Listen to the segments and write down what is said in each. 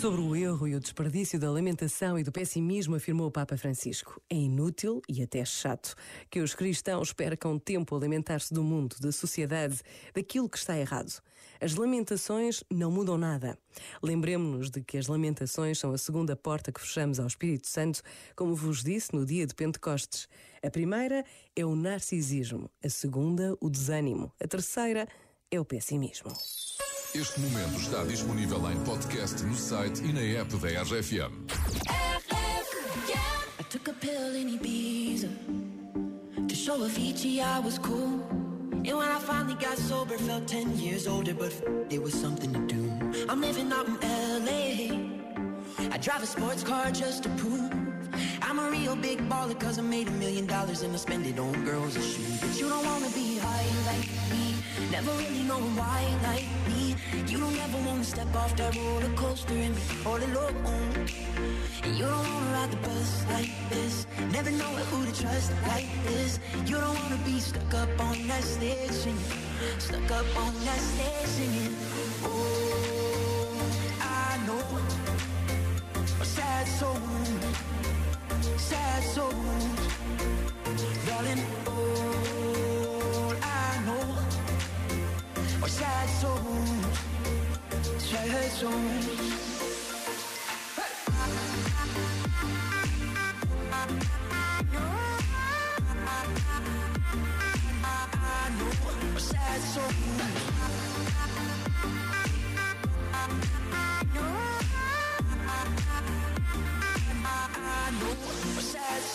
Sobre o erro e o desperdício da lamentação e do pessimismo, afirmou o Papa Francisco. É inútil e até chato que os cristãos percam tempo a lamentar-se do mundo, da sociedade, daquilo que está errado. As lamentações não mudam nada. Lembremos-nos de que as lamentações são a segunda porta que fechamos ao Espírito Santo, como vos disse no dia de Pentecostes. A primeira é o narcisismo, a segunda, o desânimo, a terceira é o pessimismo. Este momento está disponível em podcast no site e na app da RFM. I took a pill in Ibiza to show I was cool. And when I finally got sober, felt 10 years older, but it was something to do. I'm living out in LA. I drive a sports car just to prove I'm a real big baller, cause I made a million dollars and I spend it on girls and shoes. But you don't wanna be high like me, never really knowing why like me. You don't ever wanna step off that roller coaster and be all alone. And you don't wanna ride the bus like this, never know who to trust like this. You don't wanna be stuck up on that stage singing, stuck up on that stage singing. Oh, I know a sad soul sad souls. Darling, all I know are sad souls, sad souls. Sad souls.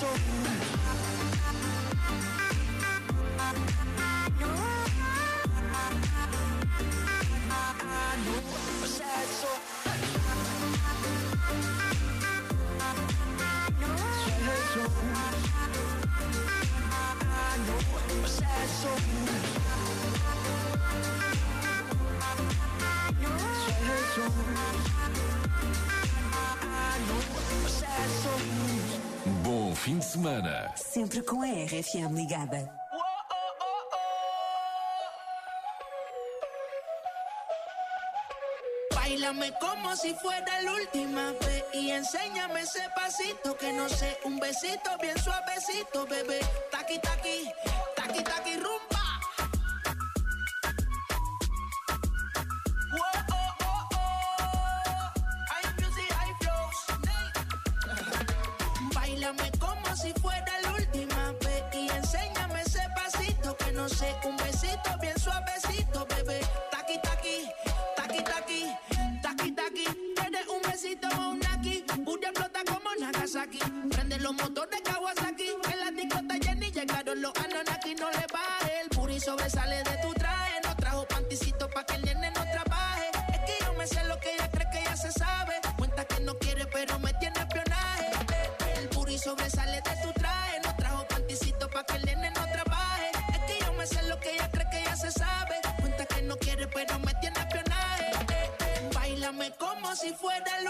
Sad soul. Fim de semana. Sempre com a RFM ligada. Bailame como si fuera la última vez y enséñame ese pasito que no sé, un besito bien suavecito, bebé. Taqui taqui, taqui taqui rumba. Si fuera la última vez y enséñame ese pasito que no sé, un besito bien suavecito, bebé. Taqui taqui, taqui taqui, taqui taqui. Eres un besito o un aquí, Booty explota como Nagasaki. Prende los motores Kawasaki, en la discota Jenny llegaron los Ananaki, no le baje. El puri sobresale de tu como si fuera lo